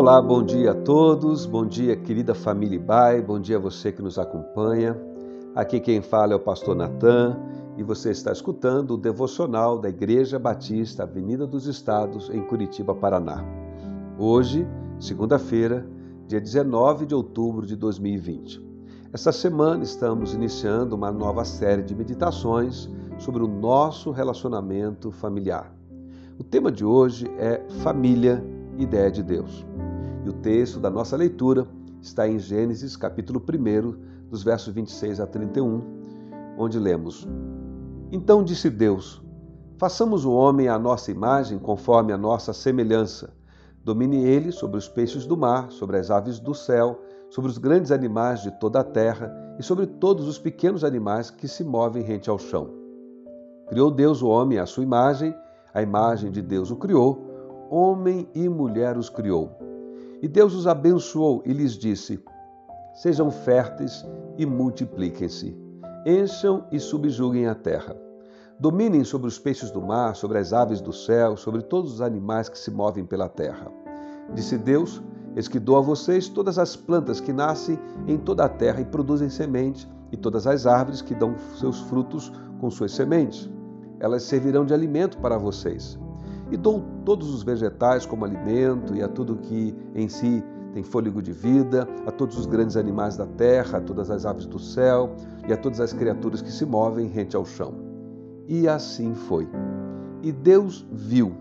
Olá, bom dia a todos, bom dia querida família Bai, bom dia a você que nos acompanha. Aqui quem fala é o pastor Natan e você está escutando o devocional da Igreja Batista Avenida dos Estados em Curitiba, Paraná. Hoje, segunda-feira, dia 19 de outubro de 2020. Essa semana estamos iniciando uma nova série de meditações sobre o nosso relacionamento familiar. O tema de hoje é família, ideia de Deus. E o texto da nossa leitura está em Gênesis, capítulo 1, dos versos 26 a 31, onde lemos: Então disse Deus: Façamos o homem à nossa imagem, conforme a nossa semelhança. Domine ele sobre os peixes do mar, sobre as aves do céu, sobre os grandes animais de toda a terra e sobre todos os pequenos animais que se movem rente ao chão. Criou Deus o homem à sua imagem, a imagem de Deus o criou, homem e mulher os criou. E Deus os abençoou e lhes disse: Sejam férteis e multipliquem-se, encham e subjuguem a terra. Dominem sobre os peixes do mar, sobre as aves do céu, sobre todos os animais que se movem pela terra. Disse Deus: Eis que dou a vocês todas as plantas que nascem em toda a terra e produzem semente, e todas as árvores que dão seus frutos com suas sementes. Elas servirão de alimento para vocês e dou todos os vegetais como alimento e a tudo que em si tem fôlego de vida, a todos os grandes animais da terra, a todas as aves do céu e a todas as criaturas que se movem rente ao chão. E assim foi. E Deus viu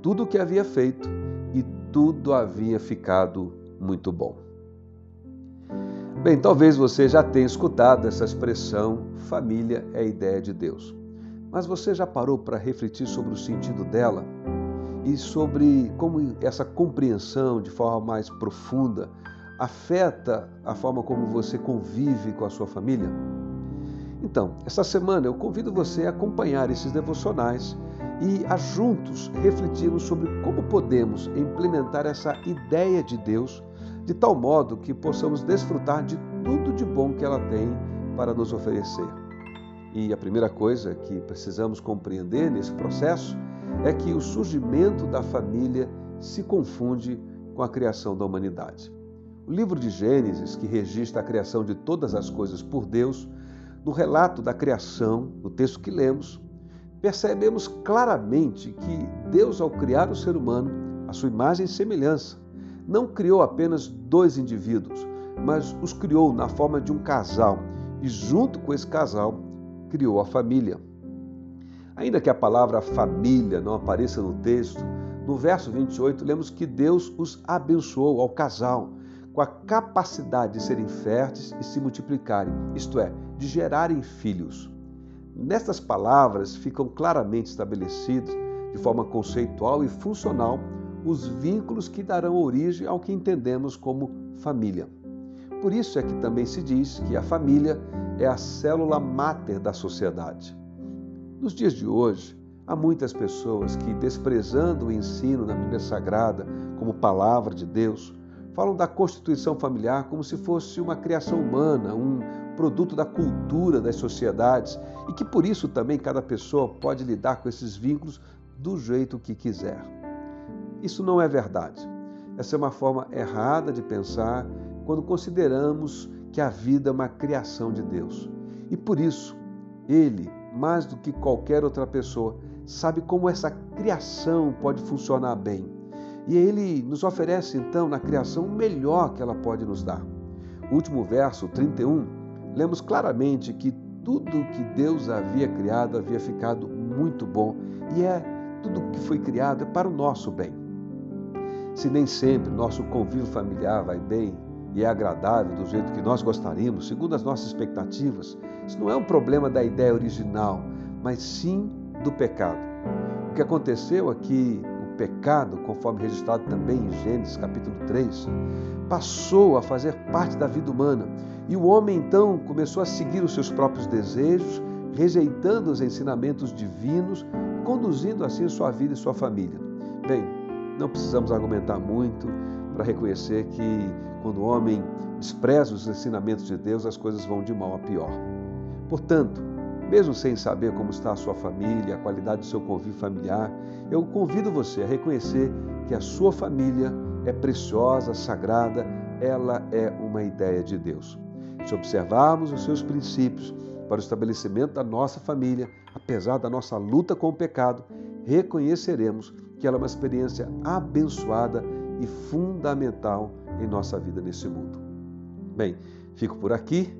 tudo o que havia feito e tudo havia ficado muito bom. Bem, talvez você já tenha escutado essa expressão família é a ideia de Deus. Mas você já parou para refletir sobre o sentido dela e sobre como essa compreensão de forma mais profunda afeta a forma como você convive com a sua família? Então, essa semana eu convido você a acompanhar esses devocionais e a juntos refletirmos sobre como podemos implementar essa ideia de Deus de tal modo que possamos desfrutar de tudo de bom que ela tem para nos oferecer. E a primeira coisa que precisamos compreender nesse processo é que o surgimento da família se confunde com a criação da humanidade. O livro de Gênesis, que registra a criação de todas as coisas por Deus, no relato da criação, no texto que lemos, percebemos claramente que Deus, ao criar o ser humano, a sua imagem e semelhança, não criou apenas dois indivíduos, mas os criou na forma de um casal e, junto com esse casal, criou a família. Ainda que a palavra família não apareça no texto, no verso 28 lemos que Deus os abençoou ao casal com a capacidade de serem férteis e se multiplicarem, isto é, de gerarem filhos. Nestas palavras ficam claramente estabelecidos, de forma conceitual e funcional, os vínculos que darão origem ao que entendemos como família. Por isso é que também se diz que a família é a célula máter da sociedade. Nos dias de hoje, há muitas pessoas que, desprezando o ensino da Bíblia Sagrada como palavra de Deus, falam da constituição familiar como se fosse uma criação humana, um produto da cultura das sociedades e que por isso também cada pessoa pode lidar com esses vínculos do jeito que quiser. Isso não é verdade. Essa é uma forma errada de pensar quando consideramos que a vida é uma criação de Deus. E por isso, Ele, mais do que qualquer outra pessoa, sabe como essa criação pode funcionar bem. E Ele nos oferece então na criação o melhor que ela pode nos dar. O último verso, 31, lemos claramente que tudo que Deus havia criado havia ficado muito bom e é tudo que foi criado é para o nosso bem. Se nem sempre nosso convívio familiar vai bem, e é agradável do jeito que nós gostaríamos, segundo as nossas expectativas, isso não é um problema da ideia original, mas sim do pecado. O que aconteceu aqui, o pecado, conforme registrado também em Gênesis capítulo 3, passou a fazer parte da vida humana e o homem então começou a seguir os seus próprios desejos, rejeitando os ensinamentos divinos, conduzindo assim sua vida e sua família. Bem, não precisamos argumentar muito para reconhecer que quando o homem despreza os ensinamentos de Deus, as coisas vão de mal a pior. Portanto, mesmo sem saber como está a sua família, a qualidade do seu convívio familiar, eu convido você a reconhecer que a sua família é preciosa, sagrada, ela é uma ideia de Deus. Se observarmos os seus princípios para o estabelecimento da nossa família, apesar da nossa luta com o pecado, reconheceremos que ela é uma experiência abençoada e fundamental em nossa vida nesse mundo. Bem, fico por aqui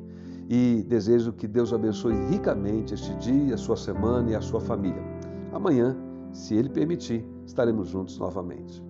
e desejo que Deus abençoe ricamente este dia, a sua semana e a sua família. Amanhã, se Ele permitir, estaremos juntos novamente.